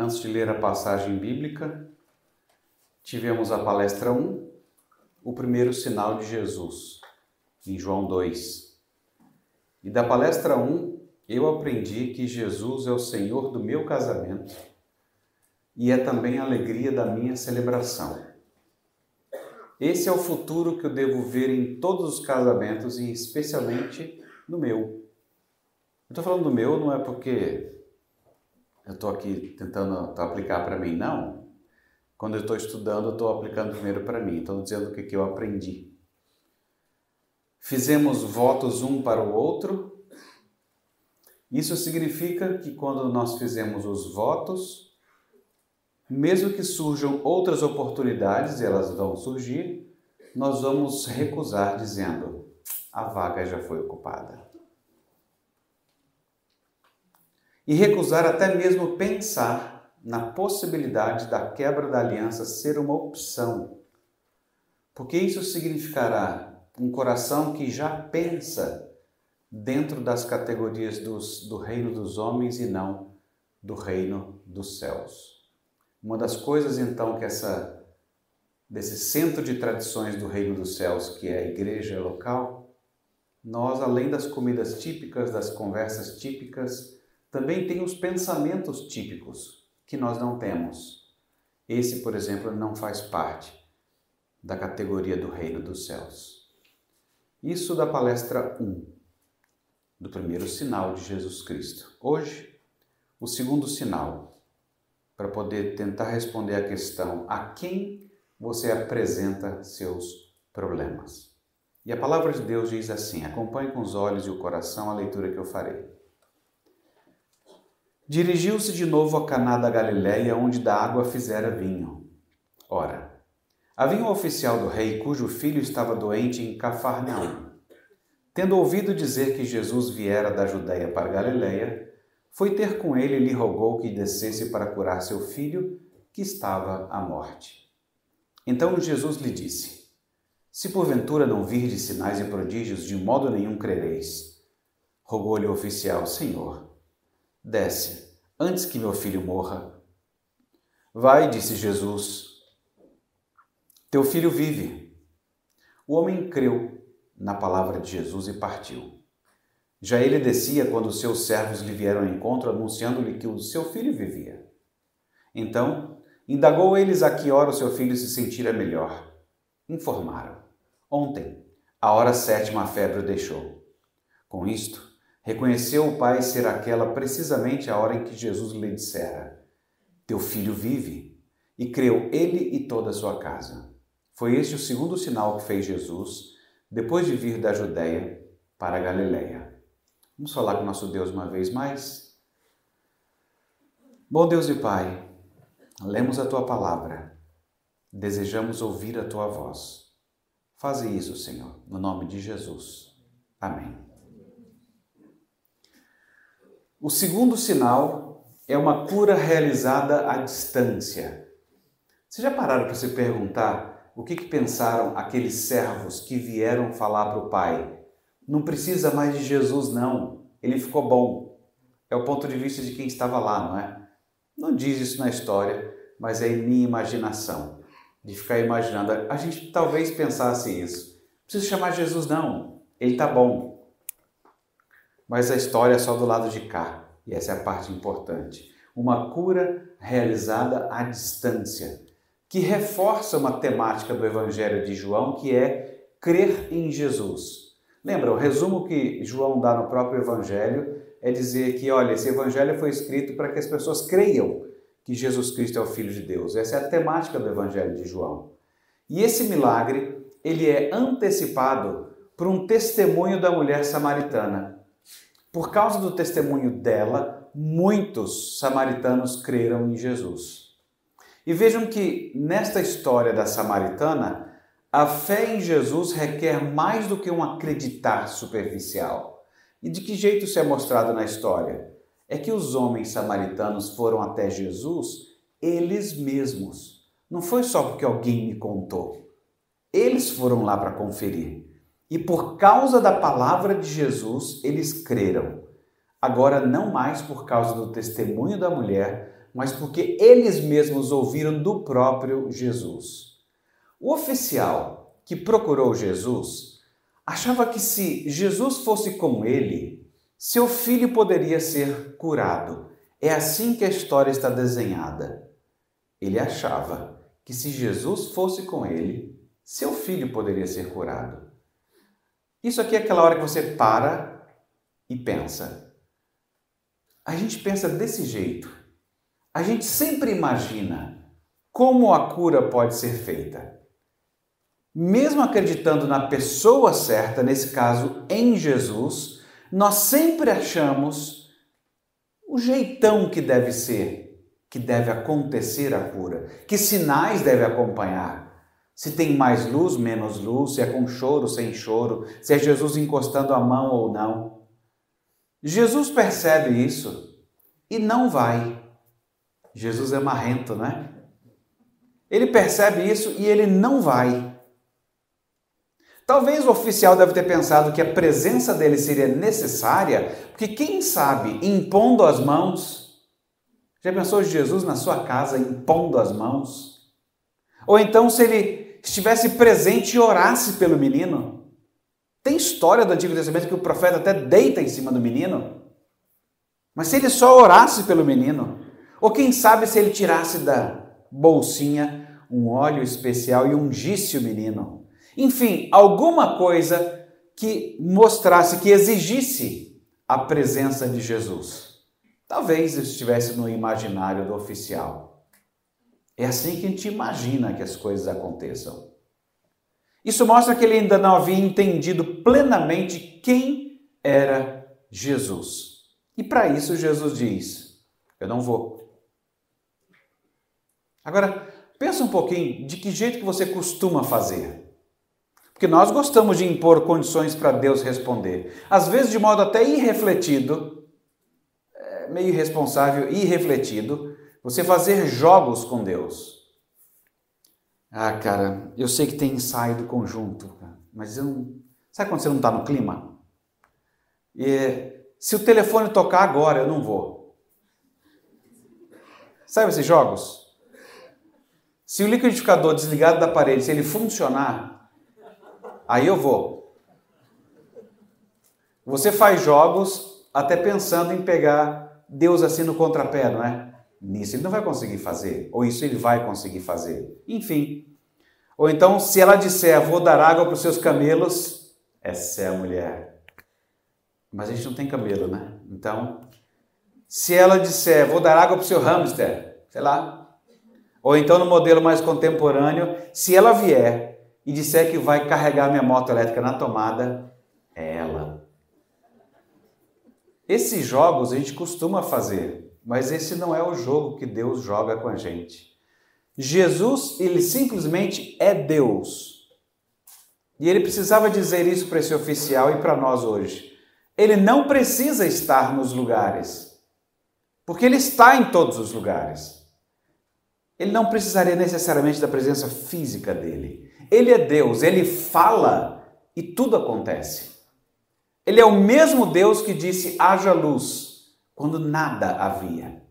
Antes de ler a passagem bíblica, tivemos a palestra 1, o primeiro sinal de Jesus, em João 2. E da palestra 1, eu aprendi que Jesus é o Senhor do meu casamento e é também a alegria da minha celebração. Esse é o futuro que eu devo ver em todos os casamentos e especialmente no meu. Eu estou falando do meu não é porque eu estou aqui tentando aplicar para mim, não. Quando eu estou estudando, eu estou aplicando primeiro para mim, estou dizendo o que, que eu aprendi. Fizemos votos um para o outro. Isso significa que quando nós fizemos os votos, mesmo que surjam outras oportunidades, e elas vão surgir, nós vamos recusar dizendo: a vaga já foi ocupada. E recusar até mesmo pensar na possibilidade da quebra da aliança ser uma opção, porque isso significará um coração que já pensa dentro das categorias dos, do reino dos homens e não do reino dos céus. Uma das coisas então que essa desse centro de tradições do reino dos céus, que é a igreja local, nós além das comidas típicas, das conversas típicas, também tem os pensamentos típicos que nós não temos. Esse, por exemplo, não faz parte da categoria do reino dos céus. Isso da palestra 1, do primeiro sinal de Jesus Cristo. Hoje, o segundo sinal, para poder tentar responder à questão a quem você apresenta seus problemas. E a palavra de Deus diz assim: acompanhe com os olhos e o coração a leitura que eu farei. Dirigiu-se de novo a Caná da Galiléia, onde da água fizera vinho. Ora, havia um oficial do rei cujo filho estava doente em Cafarnaum. Tendo ouvido dizer que Jesus viera da Judéia para Galiléia, foi ter com ele e lhe rogou que descesse para curar seu filho, que estava à morte. Então Jesus lhe disse: Se porventura não virdes sinais e prodígios, de modo nenhum crereis. Rogou-lhe o oficial: Senhor, Desce, antes que meu filho morra. Vai, disse Jesus. Teu filho vive. O homem creu na palavra de Jesus e partiu. Já ele descia quando seus servos lhe vieram ao encontro, anunciando-lhe que o seu filho vivia. Então, indagou eles a que hora o seu filho se sentira melhor. Informaram. Ontem, a hora sétima, a febre o deixou. Com isto, Reconheceu o pai ser aquela precisamente a hora em que Jesus lhe dissera: Teu filho vive. E creu ele e toda a sua casa. Foi este o segundo sinal que fez Jesus depois de vir da Judéia para a Galiléia. Vamos falar com nosso Deus uma vez mais? Bom Deus e Pai, lemos a tua palavra, desejamos ouvir a tua voz. Faze isso, Senhor, no nome de Jesus. Amém. O segundo sinal é uma cura realizada à distância. Vocês já pararam para se perguntar o que, que pensaram aqueles servos que vieram falar para o pai? Não precisa mais de Jesus, não. Ele ficou bom. É o ponto de vista de quem estava lá, não é? Não diz isso na história, mas é em minha imaginação. De ficar imaginando. A gente talvez pensasse isso. Não precisa chamar Jesus, não. Ele está bom mas a história é só do lado de cá, e essa é a parte importante. Uma cura realizada à distância, que reforça uma temática do Evangelho de João, que é crer em Jesus. Lembra, o resumo que João dá no próprio Evangelho é dizer que, olha, esse Evangelho foi escrito para que as pessoas creiam que Jesus Cristo é o Filho de Deus. Essa é a temática do Evangelho de João. E esse milagre, ele é antecipado por um testemunho da mulher samaritana. Por causa do testemunho dela, muitos samaritanos creram em Jesus. E vejam que nesta história da samaritana, a fé em Jesus requer mais do que um acreditar superficial. E de que jeito isso é mostrado na história? É que os homens samaritanos foram até Jesus eles mesmos. Não foi só porque alguém me contou. Eles foram lá para conferir. E por causa da palavra de Jesus, eles creram. agora não mais por causa do testemunho da mulher, mas porque eles mesmos ouviram do próprio Jesus. O oficial que procurou Jesus achava que se Jesus fosse com ele, seu filho poderia ser curado. É assim que a história está desenhada. Ele achava que se Jesus fosse com ele, seu filho poderia ser curado. Isso aqui é aquela hora que você para e pensa. A gente pensa desse jeito. A gente sempre imagina como a cura pode ser feita. Mesmo acreditando na pessoa certa, nesse caso em Jesus, nós sempre achamos o jeitão que deve ser, que deve acontecer a cura, que sinais deve acompanhar. Se tem mais luz, menos luz, se é com choro, sem choro, se é Jesus encostando a mão ou não. Jesus percebe isso e não vai. Jesus é marrento, né? Ele percebe isso e ele não vai. Talvez o oficial deve ter pensado que a presença dele seria necessária, porque quem sabe impondo as mãos. Já pensou Jesus na sua casa impondo as mãos? Ou então se ele estivesse presente e orasse pelo menino. Tem história do Antigo Testamento que o profeta até deita em cima do menino. Mas se ele só orasse pelo menino, ou quem sabe se ele tirasse da bolsinha um óleo especial e ungisse o menino. Enfim, alguma coisa que mostrasse, que exigisse a presença de Jesus. Talvez estivesse no imaginário do oficial. É assim que a gente imagina que as coisas aconteçam. Isso mostra que ele ainda não havia entendido plenamente quem era Jesus. E para isso Jesus diz: Eu não vou. Agora, pensa um pouquinho de que jeito que você costuma fazer. Porque nós gostamos de impor condições para Deus responder. Às vezes de modo até irrefletido, é, meio irresponsável e irrefletido, você fazer jogos com Deus. Ah, cara, eu sei que tem ensaio do conjunto, mas eu não... Sabe quando você não está no clima? E, se o telefone tocar agora, eu não vou. Sabe esses jogos? Se o liquidificador desligado da parede, se ele funcionar, aí eu vou. Você faz jogos até pensando em pegar Deus assim no contrapé, não é? Nisso ele não vai conseguir fazer, ou isso ele vai conseguir fazer. Enfim. Ou então, se ela disser, vou dar água para os seus camelos, essa é a mulher. Mas a gente não tem camelo, né? Então, se ela disser, vou dar água para o seu hamster, sei lá. Ou então, no modelo mais contemporâneo, se ela vier e disser que vai carregar minha moto elétrica na tomada, é ela. Esses jogos a gente costuma fazer, mas esse não é o jogo que Deus joga com a gente. Jesus, ele simplesmente é Deus. E ele precisava dizer isso para esse oficial e para nós hoje. Ele não precisa estar nos lugares, porque ele está em todos os lugares. Ele não precisaria necessariamente da presença física dele. Ele é Deus, ele fala e tudo acontece. Ele é o mesmo Deus que disse: haja luz quando nada havia.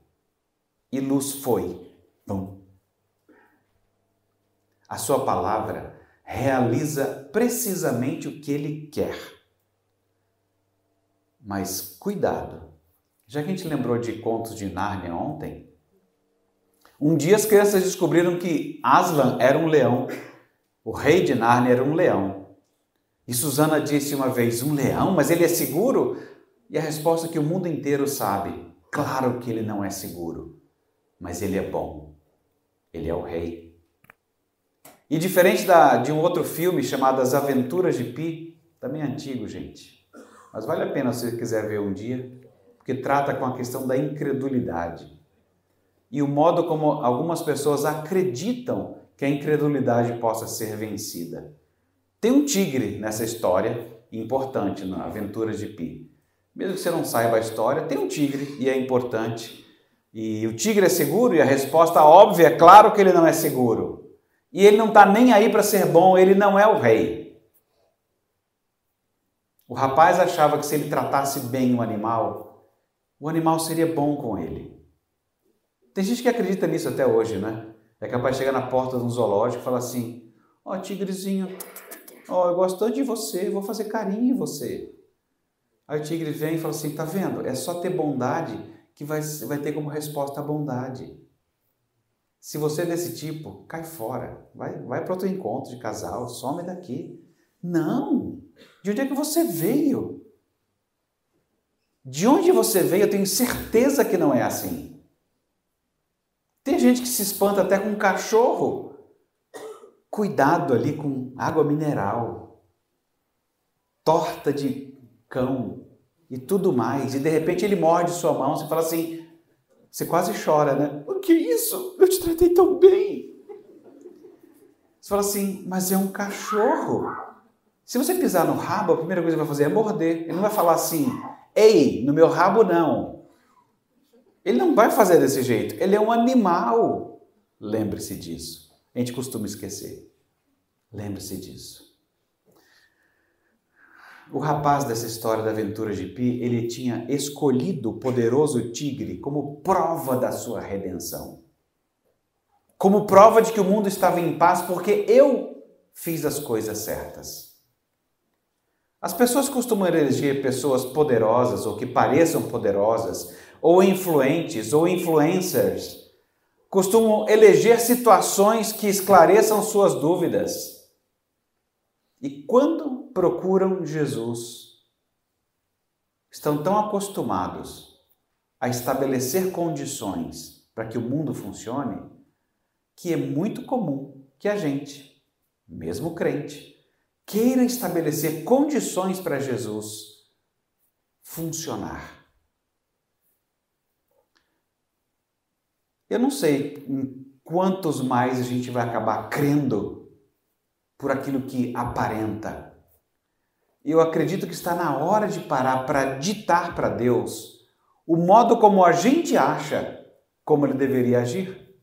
E luz foi. Bum. A sua palavra realiza precisamente o que ele quer. Mas cuidado. Já que a gente lembrou de contos de Nárnia ontem, um dia as crianças descobriram que Aslan era um leão. O rei de Nárnia era um leão. E Susana disse uma vez: Um leão? Mas ele é seguro? E a resposta que o mundo inteiro sabe: claro que ele não é seguro, mas ele é bom. Ele é o rei. E diferente da, de um outro filme chamado As Aventuras de Pi, também é antigo, gente. Mas vale a pena se você quiser ver um dia, porque trata com a questão da incredulidade. E o modo como algumas pessoas acreditam que a incredulidade possa ser vencida. Tem um tigre nessa história, importante na Aventuras de Pi. Mesmo que você não saiba a história, tem um tigre e é importante. E o tigre é seguro? E a resposta óbvia é claro que ele não é seguro. E ele não está nem aí para ser bom, ele não é o rei. O rapaz achava que se ele tratasse bem o animal, o animal seria bom com ele. Tem gente que acredita nisso até hoje, né? É capaz de chegar na porta de um zoológico e falar assim: Ó, oh, tigrezinho, ó, oh, eu gosto tanto de você, vou fazer carinho em você. Aí o tigre vem e fala assim: tá vendo? É só ter bondade que vai, vai ter como resposta a bondade. Se você é desse tipo, cai fora. Vai, vai para outro encontro de casal, some daqui. Não! De onde é que você veio? De onde você veio, eu tenho certeza que não é assim. Tem gente que se espanta até com um cachorro. Cuidado ali com água mineral, torta de cão e tudo mais. E de repente ele morde sua mão, você fala assim, você quase chora, né? O que é isso? Eu te tratei tão bem. Você fala assim, mas é um cachorro. Se você pisar no rabo, a primeira coisa que vai fazer é morder. Ele não vai falar assim, Ei, no meu rabo não. Ele não vai fazer desse jeito. Ele é um animal. Lembre-se disso. A gente costuma esquecer. Lembre-se disso. O rapaz dessa história da aventura de Pi, ele tinha escolhido o poderoso tigre como prova da sua redenção. Como prova de que o mundo estava em paz porque eu fiz as coisas certas. As pessoas costumam eleger pessoas poderosas ou que pareçam poderosas, ou influentes ou influencers. Costumam eleger situações que esclareçam suas dúvidas. E quando procuram Jesus, estão tão acostumados a estabelecer condições para que o mundo funcione, que é muito comum que a gente, mesmo crente, queira estabelecer condições para Jesus funcionar. Eu não sei em quantos mais a gente vai acabar crendo por aquilo que aparenta. Eu acredito que está na hora de parar para ditar para Deus o modo como a gente acha como ele deveria agir.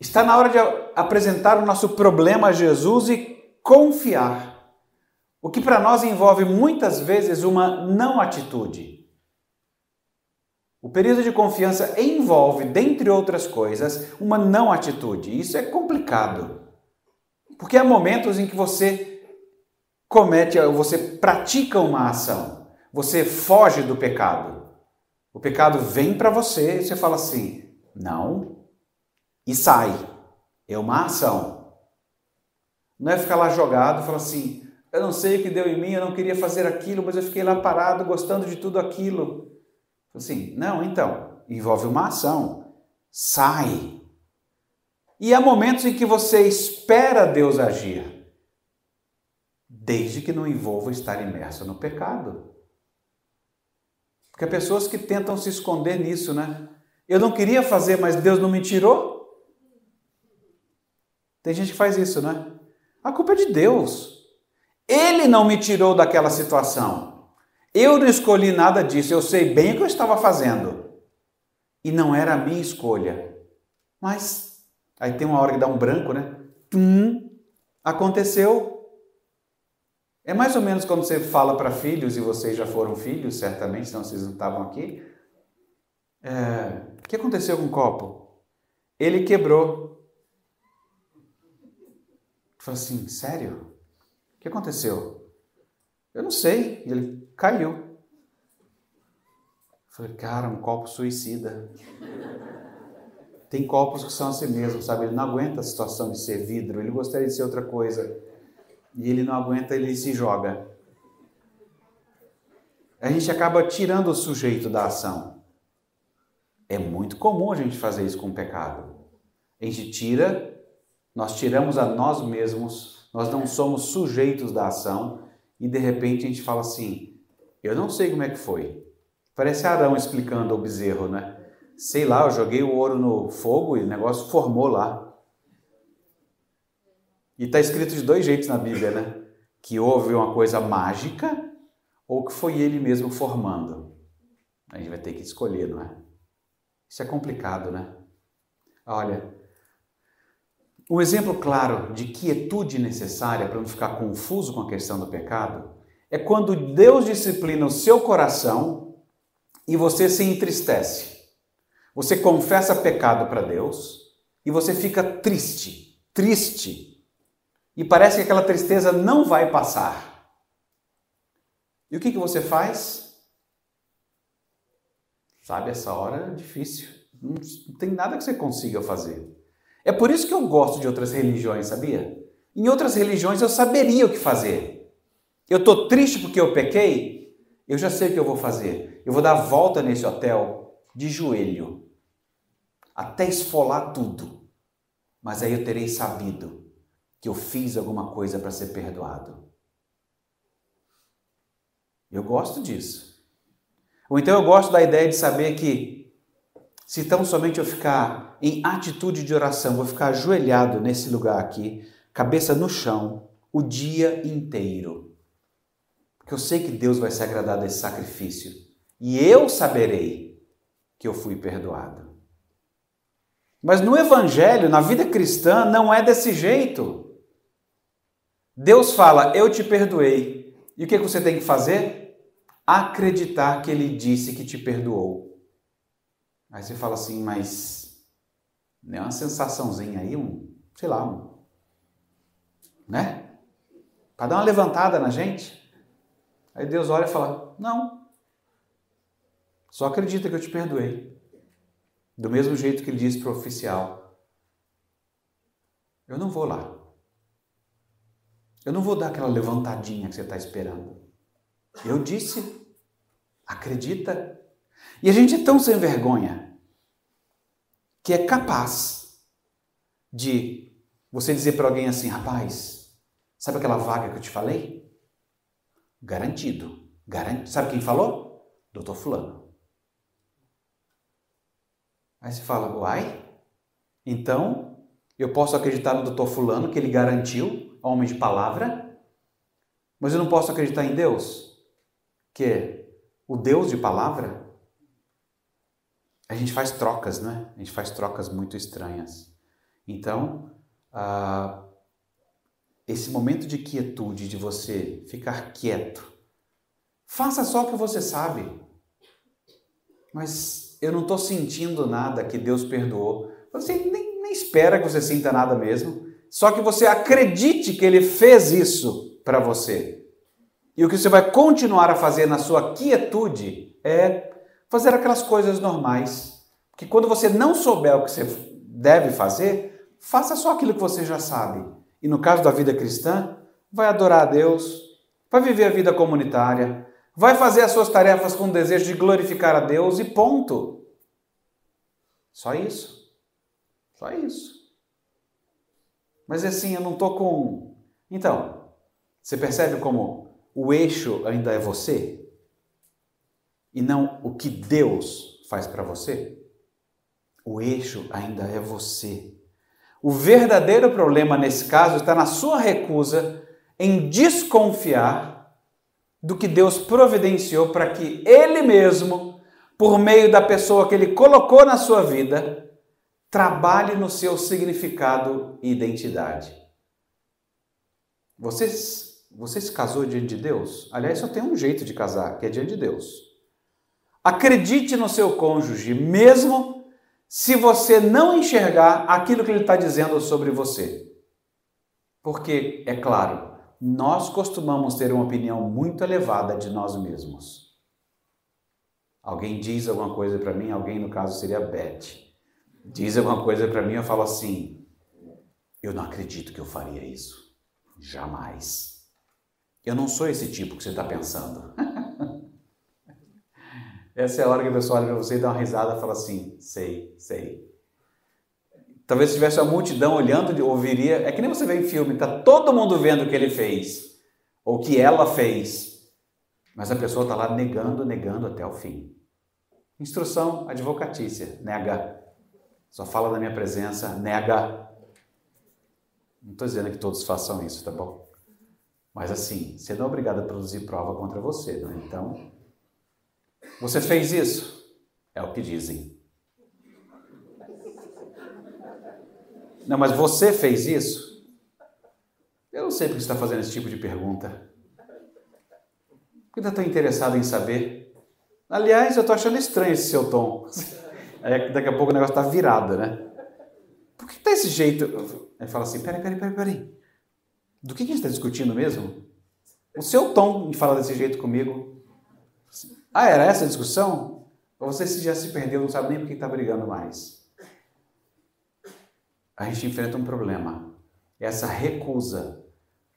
Está na hora de apresentar o nosso problema a Jesus e confiar. O que para nós envolve muitas vezes uma não atitude. O período de confiança envolve, dentre outras coisas, uma não atitude. Isso é complicado. Porque há momentos em que você comete, você pratica uma ação, você foge do pecado. O pecado vem para você e você fala assim: não, e sai. É uma ação. Não é ficar lá jogado falar assim: eu não sei o que deu em mim, eu não queria fazer aquilo, mas eu fiquei lá parado gostando de tudo aquilo. Assim, não, então, envolve uma ação. Sai. E há momentos em que você espera Deus agir, desde que não envolva estar imerso no pecado. Porque há pessoas que tentam se esconder nisso, né? Eu não queria fazer, mas Deus não me tirou. Tem gente que faz isso, né? A culpa é de Deus. Ele não me tirou daquela situação. Eu não escolhi nada disso. Eu sei bem o que eu estava fazendo. E não era a minha escolha. Mas aí tem uma hora que dá um branco, né? Tum, aconteceu. É mais ou menos quando você fala para filhos, e vocês já foram filhos, certamente, senão vocês não estavam aqui. É, o que aconteceu com o copo? Ele quebrou. Falei assim, sério? O que aconteceu? Eu não sei. Ele caiu. Falei, cara, um copo suicida. Tem copos que são assim mesmo, sabe? Ele não aguenta a situação de ser vidro, ele gostaria de ser outra coisa. E ele não aguenta, ele se joga. A gente acaba tirando o sujeito da ação. É muito comum a gente fazer isso com o pecado. A gente tira nós tiramos a nós mesmos, nós não somos sujeitos da ação e de repente a gente fala assim: eu não sei como é que foi. Parece Arão explicando ao bezerro, né? Sei lá, eu joguei o ouro no fogo e o negócio formou lá. E está escrito de dois jeitos na Bíblia, né? Que houve uma coisa mágica ou que foi ele mesmo formando. A gente vai ter que escolher, não é? Isso é complicado, né? Olha, um exemplo claro de quietude necessária para não ficar confuso com a questão do pecado é quando Deus disciplina o seu coração e você se entristece. Você confessa pecado para Deus e você fica triste, triste. E parece que aquela tristeza não vai passar. E o que, que você faz? Sabe, essa hora é difícil. Não, não tem nada que você consiga fazer. É por isso que eu gosto de outras religiões, sabia? Em outras religiões eu saberia o que fazer. Eu estou triste porque eu pequei, eu já sei o que eu vou fazer. Eu vou dar volta nesse hotel de joelho, até esfolar tudo. Mas aí eu terei sabido que eu fiz alguma coisa para ser perdoado. Eu gosto disso. Ou então eu gosto da ideia de saber que, se tão somente eu ficar em atitude de oração, vou ficar ajoelhado nesse lugar aqui, cabeça no chão, o dia inteiro. Porque eu sei que Deus vai se agradar desse sacrifício. E eu saberei que eu fui perdoado. Mas no Evangelho, na vida cristã, não é desse jeito. Deus fala, eu te perdoei. E o que você tem que fazer? Acreditar que Ele disse que te perdoou. Aí você fala assim, mas não é uma sensaçãozinha aí, um, sei lá, um, né? Para dar uma levantada na gente. Aí Deus olha e fala: Não. Só acredita que eu te perdoei. Do mesmo jeito que ele disse para o oficial: Eu não vou lá. Eu não vou dar aquela levantadinha que você está esperando. Eu disse: Acredita. E a gente é tão sem vergonha que é capaz de você dizer para alguém assim: Rapaz, sabe aquela vaga que eu te falei? Garantido. Garant... Sabe quem falou? Doutor Fulano. Aí você fala, uai, então eu posso acreditar no doutor Fulano que ele garantiu, homem de palavra, mas eu não posso acreditar em Deus, que é o Deus de palavra. A gente faz trocas, né? A gente faz trocas muito estranhas. Então, ah, esse momento de quietude, de você ficar quieto, faça só o que você sabe. Mas eu não estou sentindo nada que Deus perdoou. Você nem, nem espera que você sinta nada mesmo. Só que você acredite que Ele fez isso para você. E o que você vai continuar a fazer na sua quietude é fazer aquelas coisas normais. Que quando você não souber o que você deve fazer, faça só aquilo que você já sabe e no caso da vida cristã, vai adorar a Deus, vai viver a vida comunitária, vai fazer as suas tarefas com o desejo de glorificar a Deus e ponto. Só isso. Só isso. Mas assim, eu não estou com. Então, você percebe como o eixo ainda é você? E não o que Deus faz para você? O eixo ainda é você. O verdadeiro problema nesse caso está na sua recusa em desconfiar do que Deus providenciou para que Ele mesmo, por meio da pessoa que Ele colocou na sua vida, trabalhe no seu significado e identidade. Você, você se casou diante de Deus? Aliás, só tem um jeito de casar, que é diante de Deus. Acredite no seu cônjuge, mesmo se você não enxergar aquilo que ele está dizendo sobre você. Porque, é claro, nós costumamos ter uma opinião muito elevada de nós mesmos. Alguém diz alguma coisa para mim, alguém no caso seria Beth, diz alguma coisa para mim, eu falo assim: eu não acredito que eu faria isso. Jamais. Eu não sou esse tipo que você está pensando. Essa é a hora que a pessoa olha para você e dá uma risada e fala assim: sei, sei. Talvez se tivesse uma multidão olhando, ouviria. É que nem você vê em filme, tá todo mundo vendo o que ele fez, ou o que ela fez, mas a pessoa está lá negando, negando até o fim. Instrução advocatícia: nega. Só fala da minha presença, nega. Não estou dizendo que todos façam isso, tá bom? Mas assim, você não é obrigado a produzir prova contra você, né? Então, você fez isso? É o que dizem. Não, mas você fez isso? Eu não sei porque você está fazendo esse tipo de pergunta. Por que está tão interessado em saber? Aliás, eu tô achando estranho esse seu tom. Aí daqui a pouco o negócio tá virado, né? Por que tá esse jeito? Aí fala assim: peraí, peraí, peraí, peraí. Do que, que a gente está discutindo mesmo? O seu tom de falar desse jeito comigo. Ah, era essa a discussão? Ou você já se perdeu, não sabe nem por que está brigando mais? A gente enfrenta um problema. Essa recusa.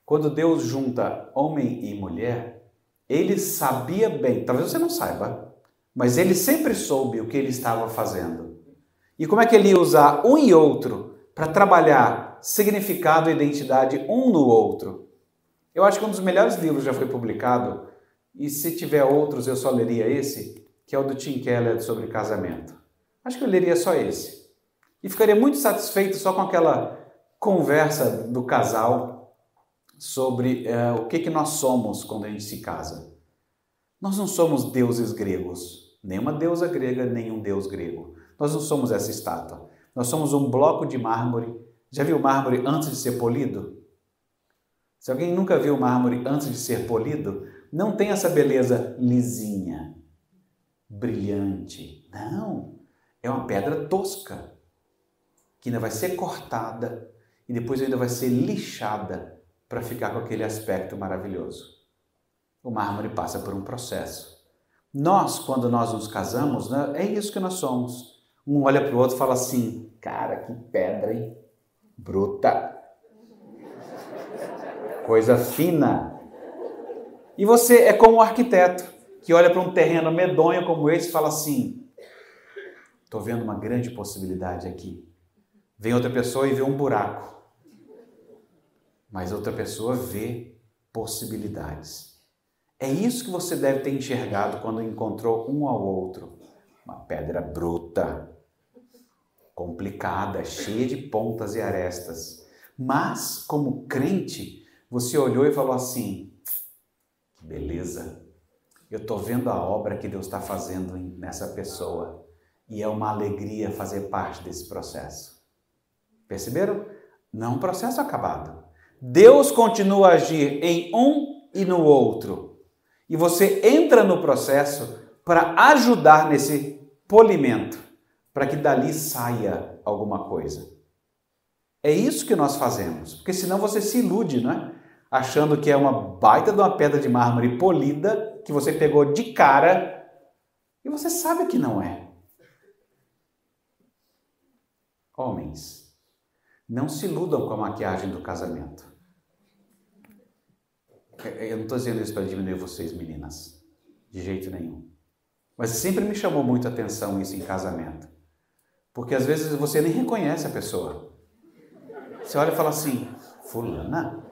Quando Deus junta homem e mulher, ele sabia bem, talvez você não saiba, mas ele sempre soube o que ele estava fazendo. E como é que ele ia usar um e outro para trabalhar significado e identidade um no outro? Eu acho que um dos melhores livros já foi publicado, e se tiver outros eu só leria esse, que é o do Tim Keller sobre casamento. Acho que eu leria só esse. E ficaria muito satisfeito só com aquela conversa do casal sobre é, o que, que nós somos quando a gente se casa. Nós não somos deuses gregos, nem uma deusa grega, nem um deus grego. Nós não somos essa estátua. Nós somos um bloco de mármore. Já viu mármore antes de ser polido? Se alguém nunca viu mármore antes de ser polido, não tem essa beleza lisinha, brilhante. Não, é uma pedra tosca, que ainda vai ser cortada e depois ainda vai ser lixada para ficar com aquele aspecto maravilhoso. O mármore passa por um processo. Nós, quando nós nos casamos, né, é isso que nós somos. Um olha para o outro e fala assim: cara, que pedra, hein? Bruta coisa fina. E você é como um arquiteto que olha para um terreno medonho como esse e fala assim: estou vendo uma grande possibilidade aqui. Vem outra pessoa e vê um buraco. Mas outra pessoa vê possibilidades. É isso que você deve ter enxergado quando encontrou um ao outro. Uma pedra bruta, complicada, cheia de pontas e arestas. Mas, como crente, você olhou e falou assim: beleza, eu estou vendo a obra que Deus está fazendo nessa pessoa e é uma alegria fazer parte desse processo. Perceberam? Não é processo acabado. Deus continua a agir em um e no outro. E você entra no processo para ajudar nesse polimento, para que dali saia alguma coisa. É isso que nós fazemos, porque senão você se ilude, não é? achando que é uma baita de uma pedra de mármore polida que você pegou de cara e você sabe que não é. Homens, não se iludam com a maquiagem do casamento. Eu não estou dizendo isso para diminuir vocês, meninas, de jeito nenhum. Mas sempre me chamou muito a atenção isso em casamento. Porque às vezes você nem reconhece a pessoa. Você olha e fala assim: Fulana?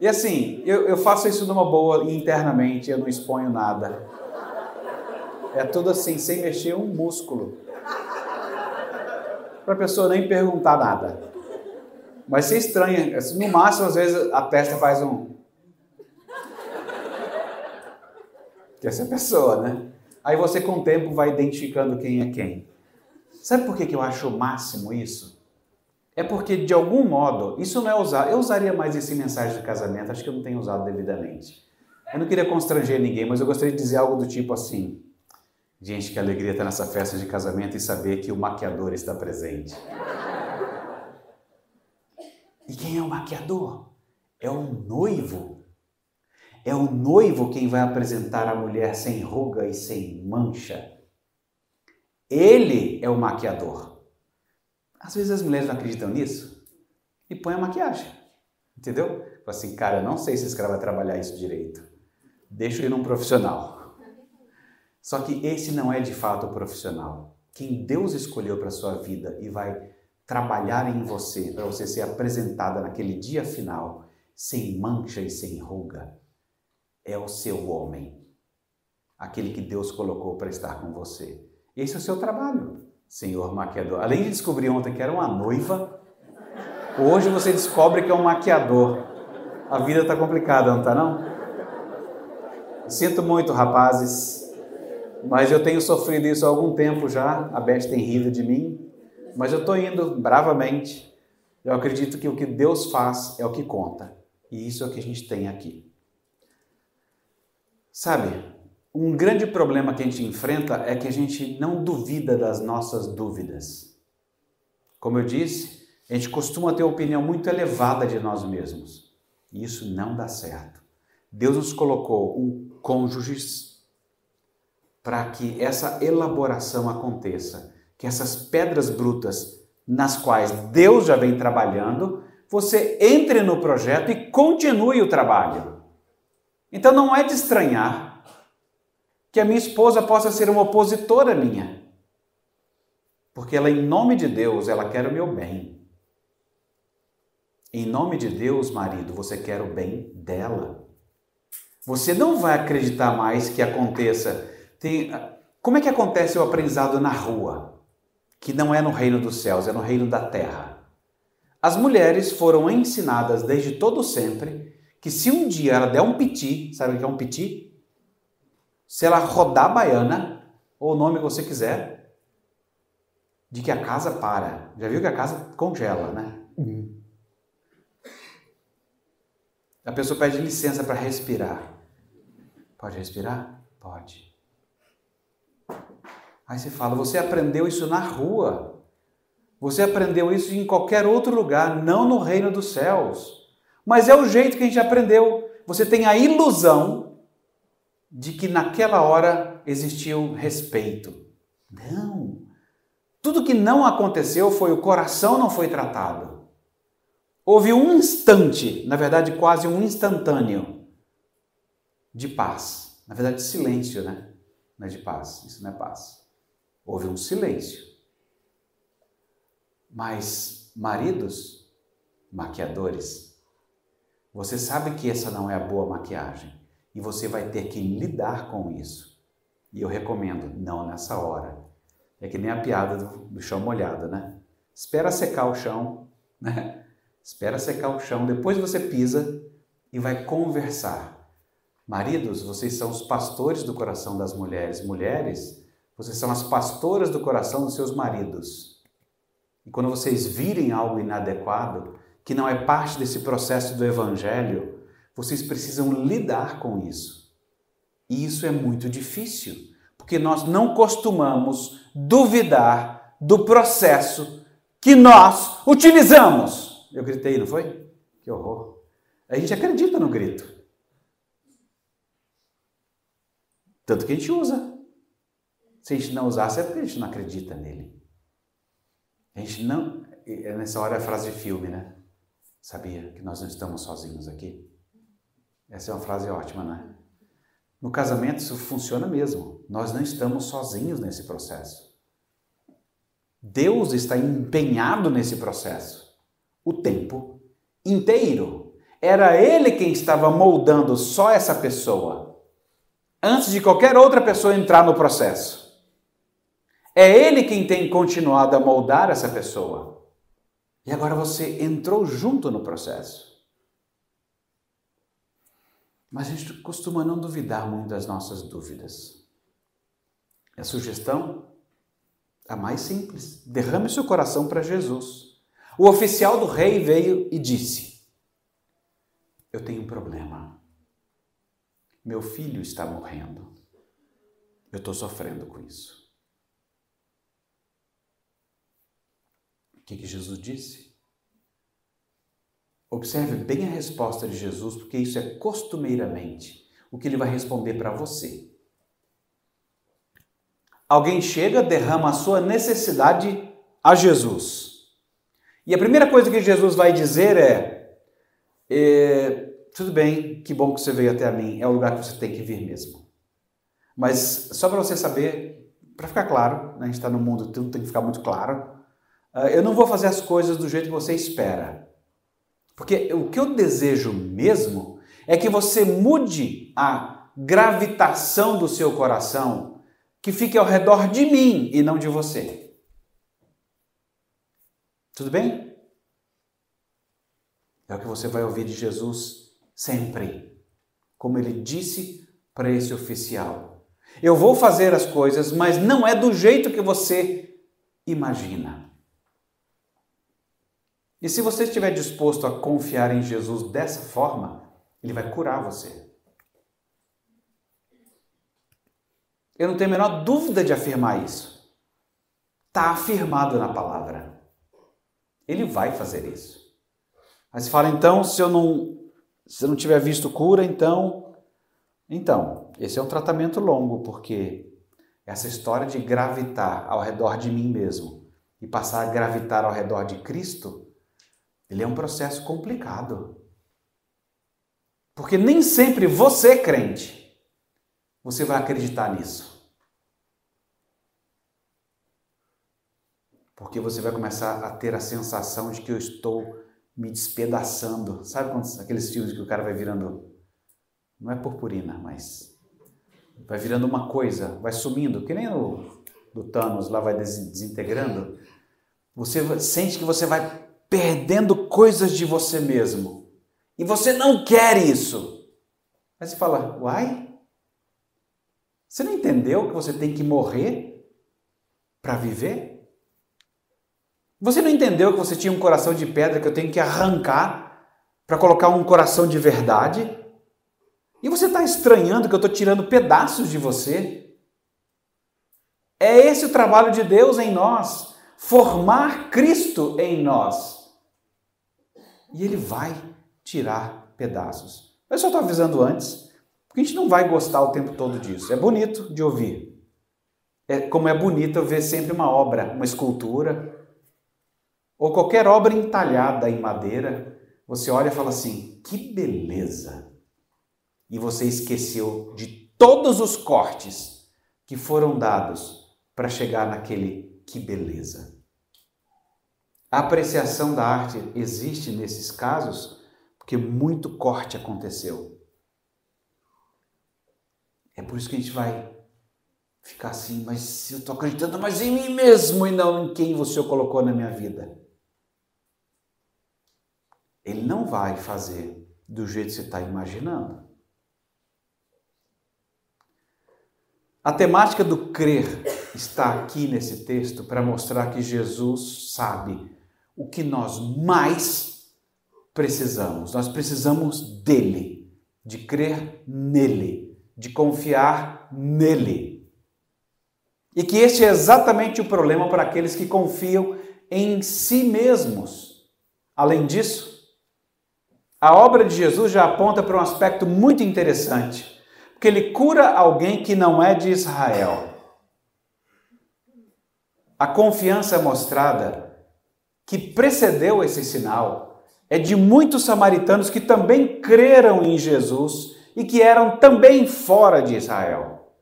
E assim, eu, eu faço isso numa boa internamente, eu não exponho nada. É tudo assim, sem mexer um músculo. Para a pessoa nem perguntar nada. Mas você estranha, assim, no máximo, às vezes, a testa faz um. Que essa é a pessoa, né? Aí você, com o tempo, vai identificando quem é quem. Sabe por que, que eu acho o máximo isso? é porque, de algum modo, isso não é usar. Eu usaria mais esse mensagem de casamento, acho que eu não tenho usado devidamente. Eu não queria constranger ninguém, mas eu gostaria de dizer algo do tipo assim: gente, que alegria estar nessa festa de casamento e saber que o maquiador está presente. E quem é o maquiador? É o noivo. É o noivo quem vai apresentar a mulher sem ruga e sem mancha. Ele é o maquiador. Às vezes as mulheres não acreditam nisso e põem a maquiagem. Entendeu? Fala assim, cara, não sei se esse cara vai trabalhar isso direito. Deixa eu ir num profissional. Só que esse não é de fato o profissional. Quem Deus escolheu para sua vida e vai trabalhar em você, para você ser apresentada naquele dia final, sem mancha e sem ruga, é o seu homem. Aquele que Deus colocou para estar com você. Esse é o seu trabalho senhor maquiador. Além de descobrir ontem que era uma noiva, hoje você descobre que é um maquiador. A vida está complicada, não está não? Sinto muito, rapazes, mas eu tenho sofrido isso há algum tempo já. A Beth tem rido de mim, mas eu estou indo bravamente. Eu acredito que o que Deus faz é o que conta. E isso é o que a gente tem aqui. Sabe, um grande problema que a gente enfrenta é que a gente não duvida das nossas dúvidas. Como eu disse, a gente costuma ter uma opinião muito elevada de nós mesmos. E isso não dá certo. Deus nos colocou um cônjuges para que essa elaboração aconteça, que essas pedras brutas nas quais Deus já vem trabalhando, você entre no projeto e continue o trabalho. Então não é de estranhar que a minha esposa possa ser uma opositora minha. Porque ela, em nome de Deus, ela quer o meu bem. Em nome de Deus, marido, você quer o bem dela. Você não vai acreditar mais que aconteça. Tem, como é que acontece o aprendizado na rua? Que não é no reino dos céus, é no reino da terra. As mulheres foram ensinadas desde todo sempre que se um dia ela der um piti, sabe o que é um piti? Se ela rodar a baiana, ou o nome que você quiser, de que a casa para. Já viu que a casa congela, né? Uhum. A pessoa pede licença para respirar. Pode respirar? Pode. Aí você fala, você aprendeu isso na rua. Você aprendeu isso em qualquer outro lugar, não no reino dos céus. Mas é o jeito que a gente aprendeu. Você tem a ilusão de que naquela hora existiu respeito. Não. Tudo que não aconteceu foi o coração não foi tratado. Houve um instante, na verdade quase um instantâneo, de paz. Na verdade, silêncio, né? Não é de paz, isso não é paz. Houve um silêncio. Mas maridos, maquiadores, você sabe que essa não é a boa maquiagem e você vai ter que lidar com isso. E eu recomendo, não nessa hora. É que nem a piada do, do chão molhado, né? Espera secar o chão, né? Espera secar o chão, depois você pisa e vai conversar. Maridos, vocês são os pastores do coração das mulheres. Mulheres, vocês são as pastoras do coração dos seus maridos. E quando vocês virem algo inadequado, que não é parte desse processo do Evangelho, vocês precisam lidar com isso. E isso é muito difícil, porque nós não costumamos duvidar do processo que nós utilizamos. Eu gritei, não foi? Que horror. A gente acredita no grito. Tanto que a gente usa. Se a gente não usasse, é porque a gente não acredita nele. A gente não. Nessa hora é a frase de filme, né? Sabia que nós não estamos sozinhos aqui? Essa é uma frase ótima, né? No casamento isso funciona mesmo. Nós não estamos sozinhos nesse processo. Deus está empenhado nesse processo o tempo inteiro. Era Ele quem estava moldando só essa pessoa antes de qualquer outra pessoa entrar no processo. É Ele quem tem continuado a moldar essa pessoa. E agora você entrou junto no processo. Mas a gente costuma não duvidar muito das nossas dúvidas. A sugestão, a mais simples, derrame seu coração para Jesus. O oficial do rei veio e disse: Eu tenho um problema. Meu filho está morrendo. Eu estou sofrendo com isso. Que, que Jesus disse? Observe bem a resposta de Jesus, porque isso é costumeiramente o que ele vai responder para você. Alguém chega, derrama a sua necessidade a Jesus. E a primeira coisa que Jesus vai dizer é, é tudo bem, que bom que você veio até a mim, é o lugar que você tem que vir mesmo. Mas só para você saber, para ficar claro, né, a gente está no mundo, tudo tem que ficar muito claro. Ah, eu não vou fazer as coisas do jeito que você espera. Porque o que eu desejo mesmo é que você mude a gravitação do seu coração, que fique ao redor de mim e não de você. Tudo bem? É o que você vai ouvir de Jesus sempre. Como ele disse para esse oficial: Eu vou fazer as coisas, mas não é do jeito que você imagina. E se você estiver disposto a confiar em Jesus dessa forma, ele vai curar você. Eu não tenho a menor dúvida de afirmar isso. Está afirmado na palavra. Ele vai fazer isso. Mas fala, então, se eu não, se eu não tiver visto cura, então. Então, esse é um tratamento longo, porque essa história de gravitar ao redor de mim mesmo e passar a gravitar ao redor de Cristo, ele é um processo complicado. Porque nem sempre você, crente, você vai acreditar nisso. Porque você vai começar a ter a sensação de que eu estou me despedaçando. Sabe quando, aqueles filmes que o cara vai virando. Não é purpurina, mas. Vai virando uma coisa, vai sumindo, que nem o do Thanos lá vai desintegrando. Você sente que você vai perdendo coisas de você mesmo. E você não quer isso. Aí você fala, uai? Você não entendeu que você tem que morrer para viver? Você não entendeu que você tinha um coração de pedra que eu tenho que arrancar para colocar um coração de verdade? E você está estranhando que eu estou tirando pedaços de você? É esse o trabalho de Deus em nós, formar Cristo em nós. E Ele vai tirar pedaços. Eu só estou avisando antes, porque a gente não vai gostar o tempo todo disso. É bonito de ouvir. É como é bonito ver sempre uma obra, uma escultura, ou qualquer obra entalhada em madeira. Você olha e fala assim: que beleza! E você esqueceu de todos os cortes que foram dados para chegar naquele que beleza. A apreciação da arte existe nesses casos porque muito corte aconteceu. É por isso que a gente vai ficar assim, mas eu estou acreditando mais em mim mesmo e não em quem você colocou na minha vida. Ele não vai fazer do jeito que você está imaginando. A temática do crer está aqui nesse texto para mostrar que Jesus sabe o que nós mais precisamos. Nós precisamos dele, de crer nele, de confiar nele. E que este é exatamente o problema para aqueles que confiam em si mesmos. Além disso, a obra de Jesus já aponta para um aspecto muito interessante, porque ele cura alguém que não é de Israel. A confiança mostrada que precedeu esse sinal é de muitos samaritanos que também creram em Jesus e que eram também fora de Israel.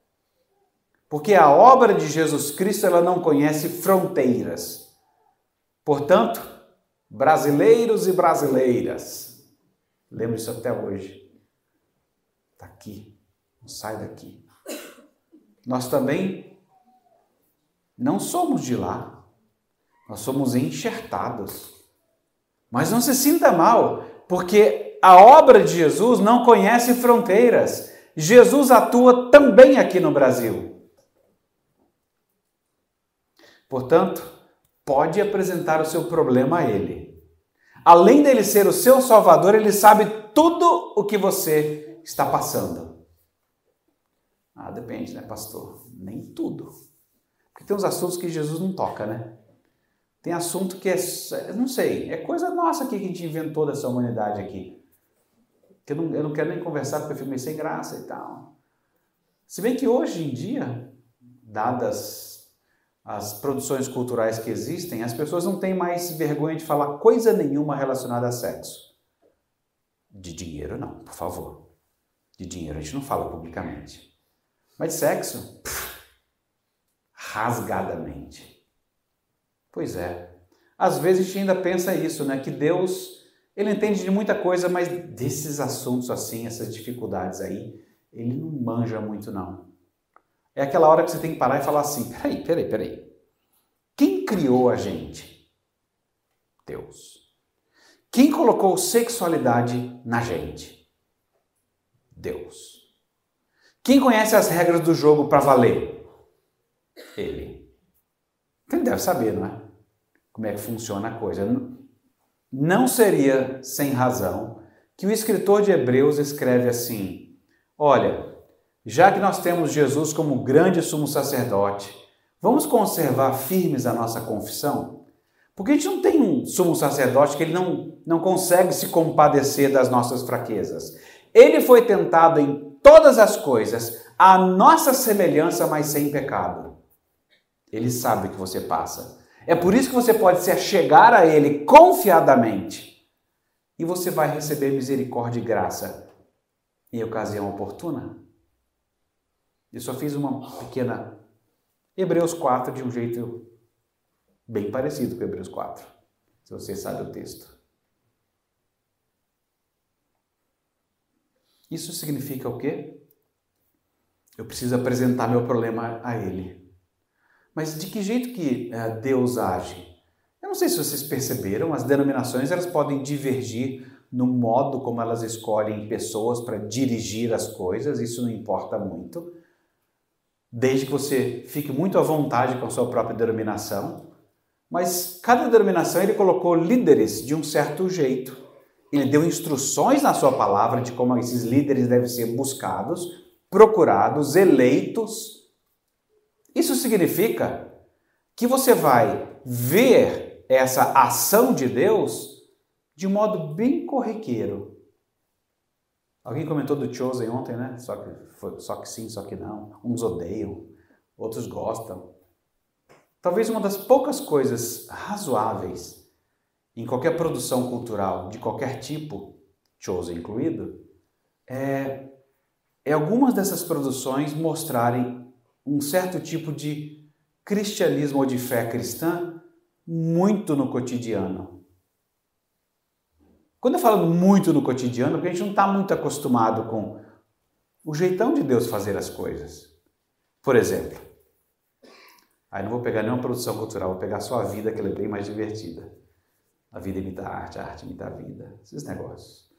Porque a obra de Jesus Cristo ela não conhece fronteiras. Portanto, brasileiros e brasileiras, lembro isso até hoje. Está aqui, não sai daqui. Nós também não somos de lá, nós somos enxertados. Mas não se sinta mal, porque a obra de Jesus não conhece fronteiras. Jesus atua também aqui no Brasil. Portanto, pode apresentar o seu problema a Ele. Além dele ser o seu Salvador, ele sabe tudo o que você está passando. Ah, depende, né, pastor? Nem tudo. Porque tem uns assuntos que Jesus não toca, né? Tem assunto que é, não sei, é coisa nossa aqui que a gente inventou dessa humanidade aqui. Que eu não, eu não quero nem conversar porque eu fico meio sem graça e tal. Se bem que hoje em dia, dadas as produções culturais que existem, as pessoas não têm mais vergonha de falar coisa nenhuma relacionada a sexo. De dinheiro, não, por favor. De dinheiro a gente não fala publicamente. Mas de sexo, pff, rasgadamente. Pois é. Às vezes a gente ainda pensa isso, né? Que Deus, ele entende de muita coisa, mas desses assuntos assim, essas dificuldades aí, ele não manja muito não. É aquela hora que você tem que parar e falar assim: peraí, peraí, peraí. Quem criou a gente? Deus. Quem colocou sexualidade na gente? Deus. Quem conhece as regras do jogo para valer? Ele. Ele deve saber, não é? Como é que funciona a coisa. Não seria sem razão que o escritor de Hebreus escreve assim: Olha, já que nós temos Jesus como grande sumo sacerdote, vamos conservar firmes a nossa confissão? Porque a gente não tem um sumo sacerdote que ele não, não consegue se compadecer das nossas fraquezas. Ele foi tentado em todas as coisas, a nossa semelhança, mas sem pecado. Ele sabe o que você passa. É por isso que você pode se achegar a Ele confiadamente e você vai receber misericórdia e graça em ocasião oportuna. Eu só fiz uma pequena Hebreus 4 de um jeito bem parecido com Hebreus 4, se você sabe o texto. Isso significa o quê? Eu preciso apresentar meu problema a Ele. Mas de que jeito que uh, Deus age? Eu não sei se vocês perceberam, as denominações elas podem divergir no modo como elas escolhem pessoas para dirigir as coisas, isso não importa muito, desde que você fique muito à vontade com a sua própria denominação. Mas cada denominação ele colocou líderes de um certo jeito. Ele deu instruções na sua palavra de como esses líderes devem ser buscados, procurados, eleitos isso significa que você vai ver essa ação de Deus de modo bem corriqueiro. Alguém comentou do Chosen ontem, né? Só que, só que sim, só que não. Uns odeiam, outros gostam. Talvez uma das poucas coisas razoáveis em qualquer produção cultural, de qualquer tipo, Chosen incluído, é, é algumas dessas produções mostrarem um certo tipo de cristianismo ou de fé cristã muito no cotidiano. Quando eu falo muito no cotidiano, porque a gente não está muito acostumado com o jeitão de Deus fazer as coisas. Por exemplo, aí não vou pegar nenhuma produção cultural, vou pegar só a vida, que ela é bem mais divertida. A vida imita a arte, a arte imita a vida, esses negócios.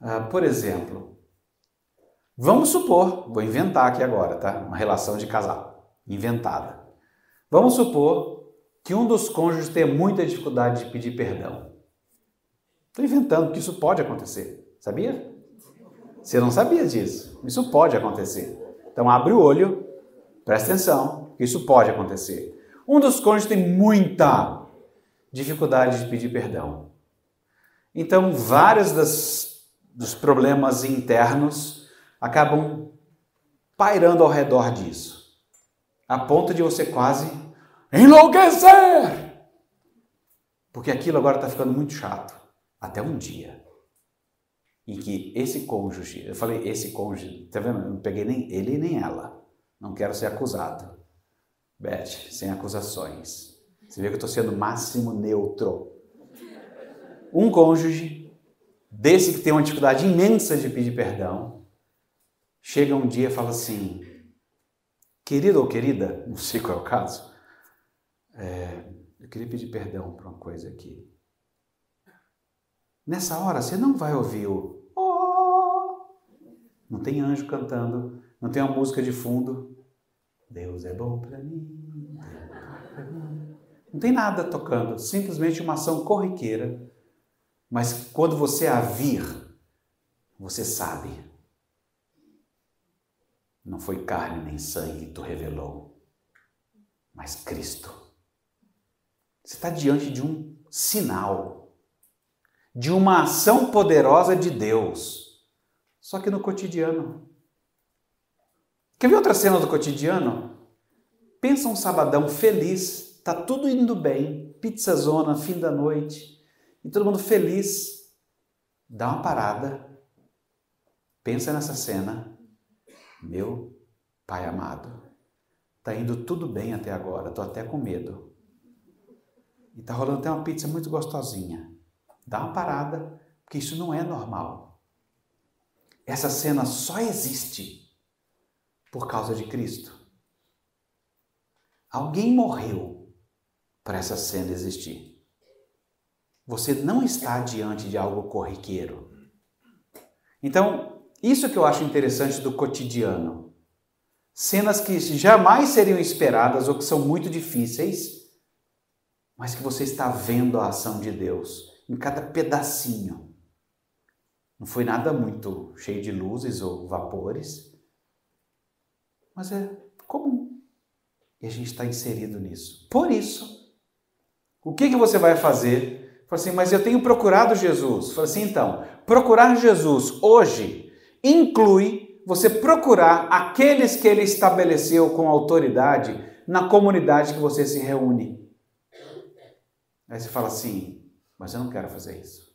Ah, por exemplo, Vamos supor, vou inventar aqui agora, tá? Uma relação de casal, inventada. Vamos supor que um dos cônjuges tenha muita dificuldade de pedir perdão. Estou inventando que isso pode acontecer, sabia? Você não sabia disso. Isso pode acontecer. Então abre o olho, presta atenção, que isso pode acontecer. Um dos cônjuges tem muita dificuldade de pedir perdão. Então, vários das, dos problemas internos acabam pairando ao redor disso, a ponto de você quase enlouquecer! Porque aquilo agora está ficando muito chato. Até um dia em que esse cônjuge, eu falei esse cônjuge, tá vendo? Eu não peguei nem ele nem ela. Não quero ser acusado. Beth, sem acusações. Você vê que eu estou sendo máximo neutro. Um cônjuge, desse que tem uma dificuldade imensa de pedir perdão, chega um dia e fala assim: querido ou querida, não sei qual é o caso, é, eu queria pedir perdão por uma coisa aqui. Nessa hora você não vai ouvir o oh! não tem anjo cantando, não tem uma música de fundo. Deus é bom para mim. Não tem nada tocando, simplesmente uma ação corriqueira. Mas quando você a vir, você sabe não foi carne nem sangue que tu revelou, mas Cristo. Você está diante de um sinal, de uma ação poderosa de Deus, só que no cotidiano. Quer ver outra cena do cotidiano? Pensa um sabadão feliz, tá tudo indo bem, pizza zona, fim da noite, e todo mundo feliz. Dá uma parada, pensa nessa cena meu Pai amado, tá indo tudo bem até agora, tô até com medo. E tá rolando até uma pizza muito gostosinha. Dá uma parada, porque isso não é normal. Essa cena só existe por causa de Cristo. Alguém morreu para essa cena existir. Você não está diante de algo corriqueiro. Então, isso que eu acho interessante do cotidiano. Cenas que jamais seriam esperadas ou que são muito difíceis, mas que você está vendo a ação de Deus em cada pedacinho. Não foi nada muito cheio de luzes ou vapores, Mas é comum. E a gente está inserido nisso. Por isso, o que, que você vai fazer? Fala assim, mas eu tenho procurado Jesus. Fala assim, então, procurar Jesus hoje inclui você procurar aqueles que ele estabeleceu com autoridade na comunidade que você se reúne. Aí você fala assim, mas eu não quero fazer isso.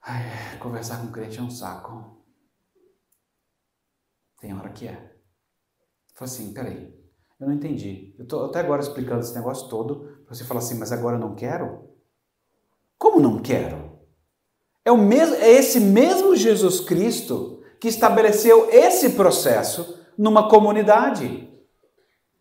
Ai, conversar com crente é um saco. Tem hora que é. Fala assim, peraí, eu não entendi. Eu estou até agora explicando esse negócio todo. Você fala assim, mas agora eu não quero? Como não quero? É, o mesmo, é esse mesmo Jesus Cristo que estabeleceu esse processo numa comunidade,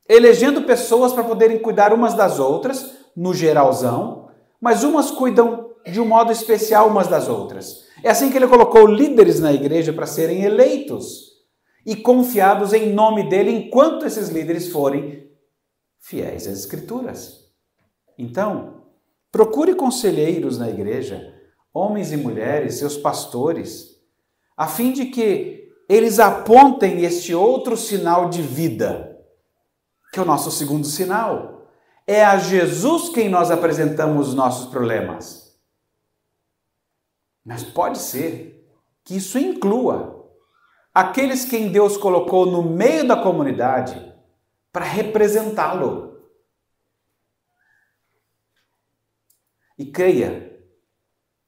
elegendo pessoas para poderem cuidar umas das outras, no geralzão, mas umas cuidam de um modo especial umas das outras. É assim que ele colocou líderes na igreja para serem eleitos e confiados em nome dele enquanto esses líderes forem fiéis às Escrituras. Então, procure conselheiros na igreja, homens e mulheres, seus pastores, a fim de que eles apontem este outro sinal de vida, que é o nosso segundo sinal. É a Jesus quem nós apresentamos os nossos problemas. Mas pode ser que isso inclua aqueles quem Deus colocou no meio da comunidade para representá-lo. E creia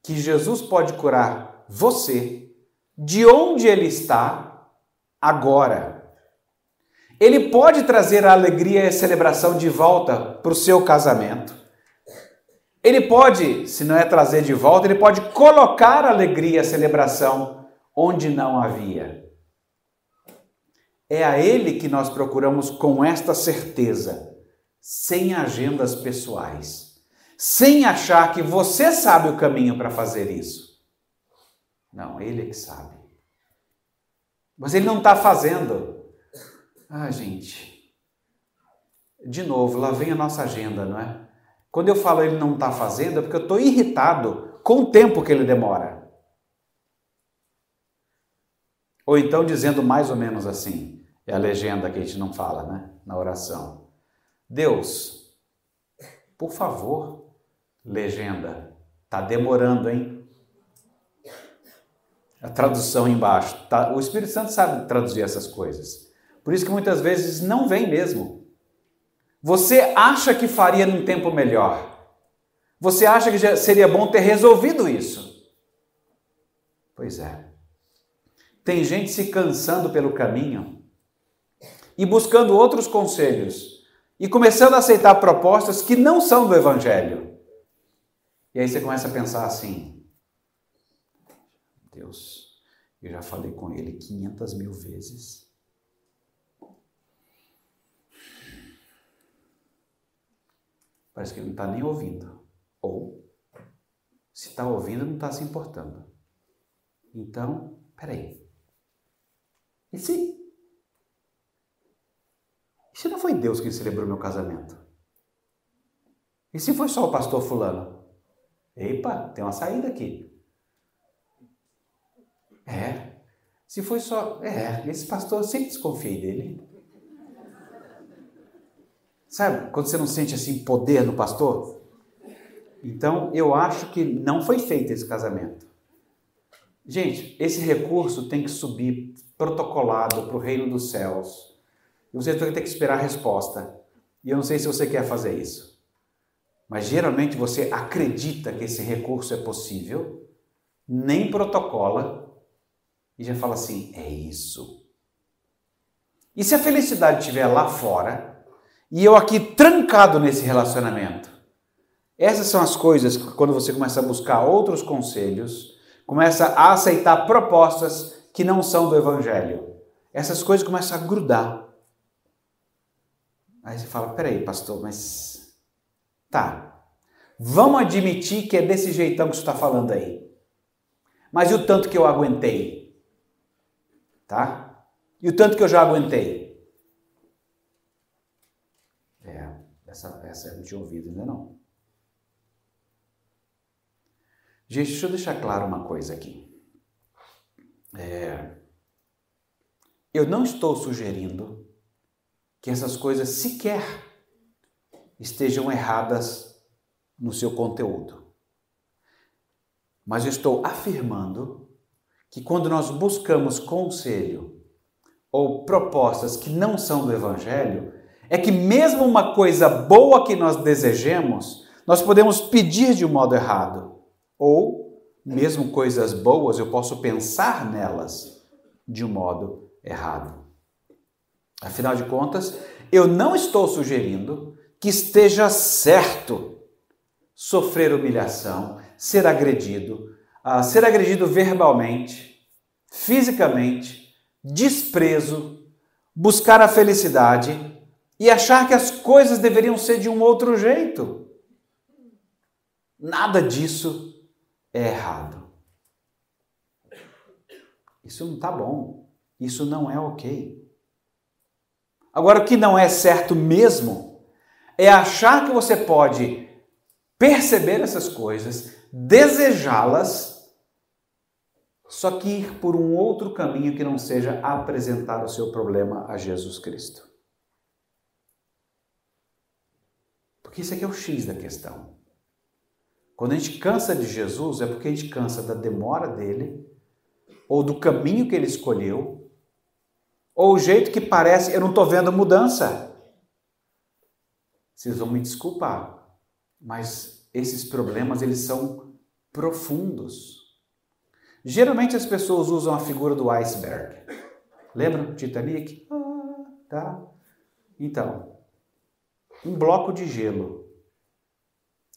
que Jesus pode curar você de onde ele está agora. Ele pode trazer a alegria e a celebração de volta para o seu casamento. Ele pode, se não é trazer de volta, ele pode colocar alegria e celebração onde não havia. É a Ele que nós procuramos com esta certeza, sem agendas pessoais, sem achar que você sabe o caminho para fazer isso. Não, Ele é que sabe. Mas Ele não está fazendo. Ah, gente. De novo, lá vem a nossa agenda, não é? Quando eu falo ele não está fazendo, é porque eu estou irritado com o tempo que ele demora. Ou então dizendo mais ou menos assim, é a legenda que a gente não fala, né? Na oração. Deus, por favor, legenda, tá demorando, hein? A tradução embaixo. Tá? O Espírito Santo sabe traduzir essas coisas. Por isso que muitas vezes não vem mesmo. Você acha que faria num tempo melhor? Você acha que seria bom ter resolvido isso? Pois é. Tem gente se cansando pelo caminho e buscando outros conselhos e começando a aceitar propostas que não são do Evangelho. E aí você começa a pensar assim: Deus, eu já falei com ele 500 mil vezes. Parece que ele não está nem ouvindo. Ou, se está ouvindo, não está se importando. Então, peraí. E se? E se não foi Deus quem celebrou meu casamento? E se foi só o pastor fulano? Epa, tem uma saída aqui. É. Se foi só. É, esse pastor eu sempre desconfiei dele. Sabe, quando você não sente assim poder no pastor? Então, eu acho que não foi feito esse casamento. Gente, esse recurso tem que subir protocolado para o reino dos céus. E você vai ter que esperar a resposta. E eu não sei se você quer fazer isso. Mas geralmente você acredita que esse recurso é possível, nem protocola e já fala assim: é isso. E se a felicidade estiver lá fora, e eu aqui trancado nesse relacionamento. Essas são as coisas que quando você começa a buscar outros conselhos, começa a aceitar propostas que não são do evangelho. Essas coisas começam a grudar. Aí você fala: peraí, pastor, mas. Tá. Vamos admitir que é desse jeitão que você está falando aí. Mas e o tanto que eu aguentei? Tá? E o tanto que eu já aguentei? Essa, essa eu não tinha ouvido ainda não. Gente, deixa eu deixar claro uma coisa aqui. É, eu não estou sugerindo que essas coisas sequer estejam erradas no seu conteúdo. Mas eu estou afirmando que quando nós buscamos conselho ou propostas que não são do Evangelho, é que mesmo uma coisa boa que nós desejemos, nós podemos pedir de um modo errado. Ou, mesmo coisas boas, eu posso pensar nelas de um modo errado. Afinal de contas, eu não estou sugerindo que esteja certo sofrer humilhação, ser agredido, uh, ser agredido verbalmente, fisicamente, desprezo, buscar a felicidade e achar que as coisas deveriam ser de um outro jeito. Nada disso é errado. Isso não está bom. Isso não é ok. Agora, o que não é certo mesmo é achar que você pode perceber essas coisas, desejá-las, só que ir por um outro caminho que não seja apresentar o seu problema a Jesus Cristo. Porque isso aqui é o X da questão. Quando a gente cansa de Jesus, é porque a gente cansa da demora dele, ou do caminho que ele escolheu, ou o jeito que parece, eu não estou vendo mudança. Vocês vão me desculpar, mas esses problemas eles são profundos. Geralmente as pessoas usam a figura do iceberg. Lembram? Titanic? Ah, tá. Então, um bloco de gelo.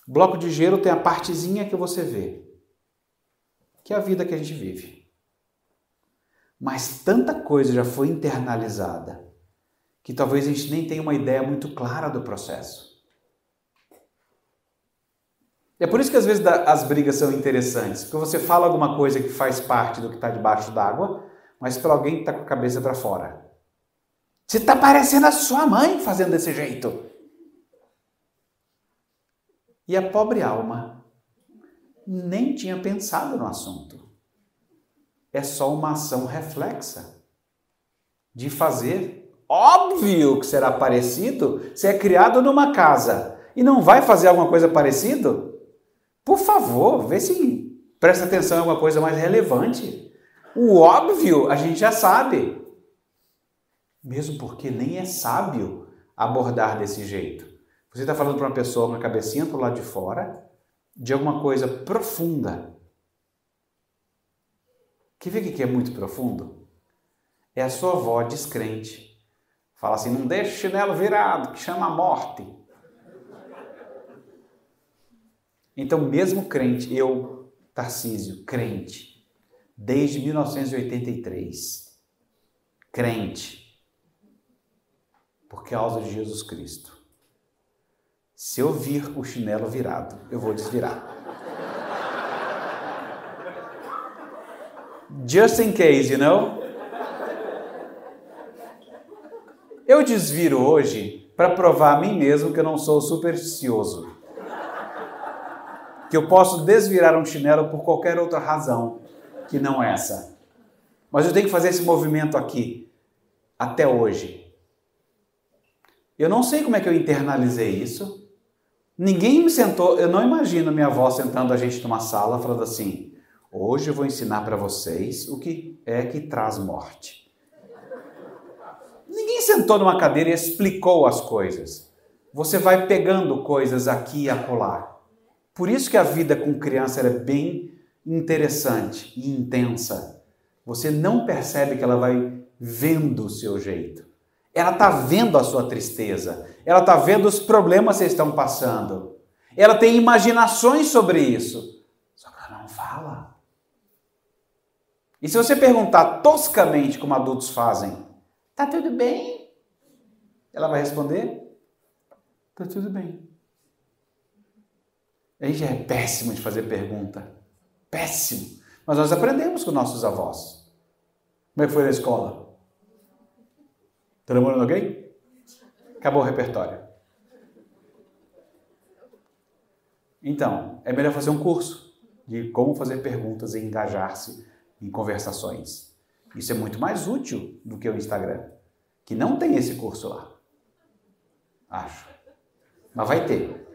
O bloco de gelo tem a partezinha que você vê, que é a vida que a gente vive. Mas tanta coisa já foi internalizada que talvez a gente nem tenha uma ideia muito clara do processo. É por isso que às vezes as brigas são interessantes, porque você fala alguma coisa que faz parte do que está debaixo d'água, mas para alguém que está com a cabeça para fora. Você está parecendo a sua mãe fazendo desse jeito. E a pobre alma nem tinha pensado no assunto é só uma ação reflexa de fazer. Óbvio que será parecido se é criado numa casa e não vai fazer alguma coisa parecida? Por favor, vê se presta atenção em alguma coisa mais relevante. O óbvio a gente já sabe. Mesmo porque nem é sábio abordar desse jeito. Você está falando para uma pessoa com a cabecinha para o lado de fora de alguma coisa profunda Quer ver o que é muito profundo? É a sua avó descrente. Fala assim: não deixa o chinelo virado, que chama a morte. Então, mesmo crente, eu, Tarcísio, crente, desde 1983, crente, por causa de Jesus Cristo. Se eu vir o chinelo virado, eu vou desvirar. Just in case, you know? Eu desviro hoje para provar a mim mesmo que eu não sou supersticioso. Que eu posso desvirar um chinelo por qualquer outra razão que não essa. Mas eu tenho que fazer esse movimento aqui até hoje. Eu não sei como é que eu internalizei isso. Ninguém me sentou, eu não imagino minha avó sentando a gente numa sala falando assim: Hoje eu vou ensinar para vocês o que é que traz morte. Ninguém sentou numa cadeira e explicou as coisas. Você vai pegando coisas aqui e acolá. Por isso que a vida com criança é bem interessante e intensa. Você não percebe que ela vai vendo o seu jeito. Ela está vendo a sua tristeza. Ela está vendo os problemas que vocês estão passando. Ela tem imaginações sobre isso. Só que ela não fala. E se você perguntar toscamente como adultos fazem, tá tudo bem? Ela vai responder, tá tudo bem. A gente é péssimo de fazer pergunta. Péssimo. Mas nós aprendemos com nossos avós. Como é que foi na escola? Tá namorando alguém? Acabou o repertório. Então, é melhor fazer um curso de como fazer perguntas e engajar-se em conversações. Isso é muito mais útil do que o Instagram, que não tem esse curso lá. Acho. Mas vai ter.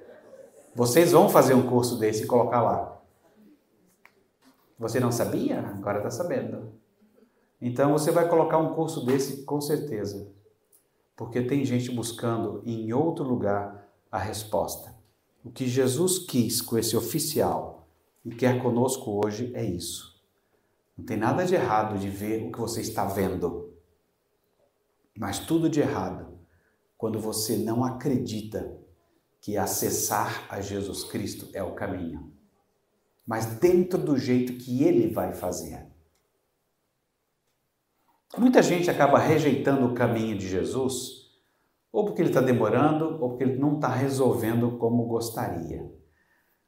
Vocês vão fazer um curso desse e colocar lá. Você não sabia? Agora está sabendo. Então você vai colocar um curso desse com certeza. Porque tem gente buscando em outro lugar a resposta. O que Jesus quis com esse oficial e quer conosco hoje é isso. Não tem nada de errado de ver o que você está vendo, mas tudo de errado quando você não acredita que acessar a Jesus Cristo é o caminho, mas dentro do jeito que Ele vai fazer. Muita gente acaba rejeitando o caminho de Jesus ou porque ele está demorando, ou porque ele não está resolvendo como gostaria.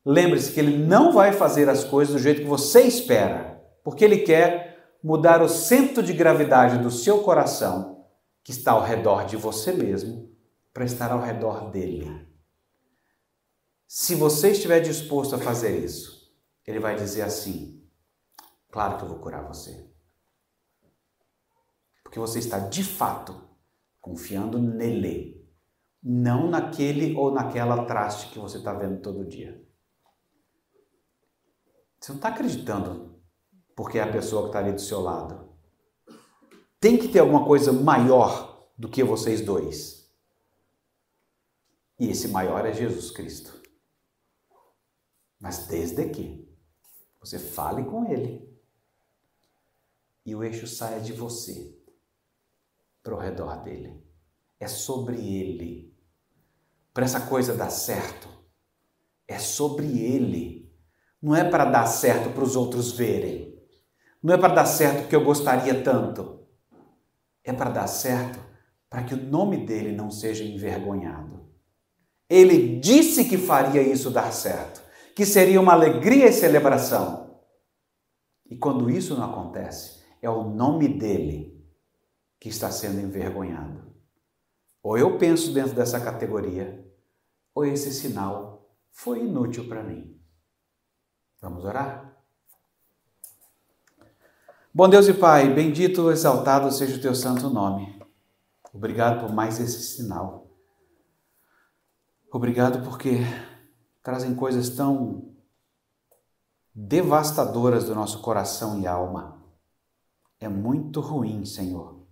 Lembre-se que ele não vai fazer as coisas do jeito que você espera, porque ele quer mudar o centro de gravidade do seu coração, que está ao redor de você mesmo, para estar ao redor dele. Se você estiver disposto a fazer isso, ele vai dizer assim: Claro que eu vou curar você. Porque você está de fato confiando nele, não naquele ou naquela traste que você está vendo todo dia. Você não está acreditando porque é a pessoa que está ali do seu lado. Tem que ter alguma coisa maior do que vocês dois. E esse maior é Jesus Cristo. Mas desde que você fale com Ele e o eixo saia de você para o redor dele. É sobre ele. Para essa coisa dar certo, é sobre ele. Não é para dar certo para os outros verem. Não é para dar certo porque eu gostaria tanto. É para dar certo para que o nome dele não seja envergonhado. Ele disse que faria isso dar certo, que seria uma alegria e celebração. E quando isso não acontece, é o nome dele que está sendo envergonhado. Ou eu penso dentro dessa categoria, ou esse sinal foi inútil para mim. Vamos orar? Bom Deus e Pai, bendito, exaltado seja o teu santo nome. Obrigado por mais esse sinal. Obrigado porque trazem coisas tão devastadoras do nosso coração e alma. É muito ruim, Senhor,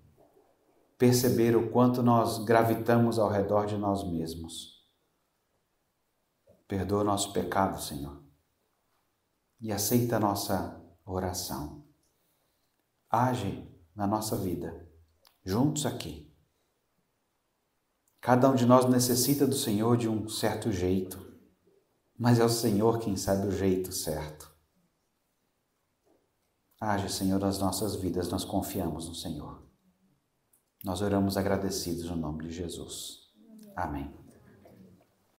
perceber o quanto nós gravitamos ao redor de nós mesmos. Perdoa o nosso pecado, Senhor, e aceita a nossa oração. Age na nossa vida, juntos aqui. Cada um de nós necessita do Senhor de um certo jeito, mas é o Senhor quem sabe o jeito certo. Age, Senhor, nas nossas vidas, nós confiamos no Senhor. Nós oramos agradecidos no nome de Jesus. Amém.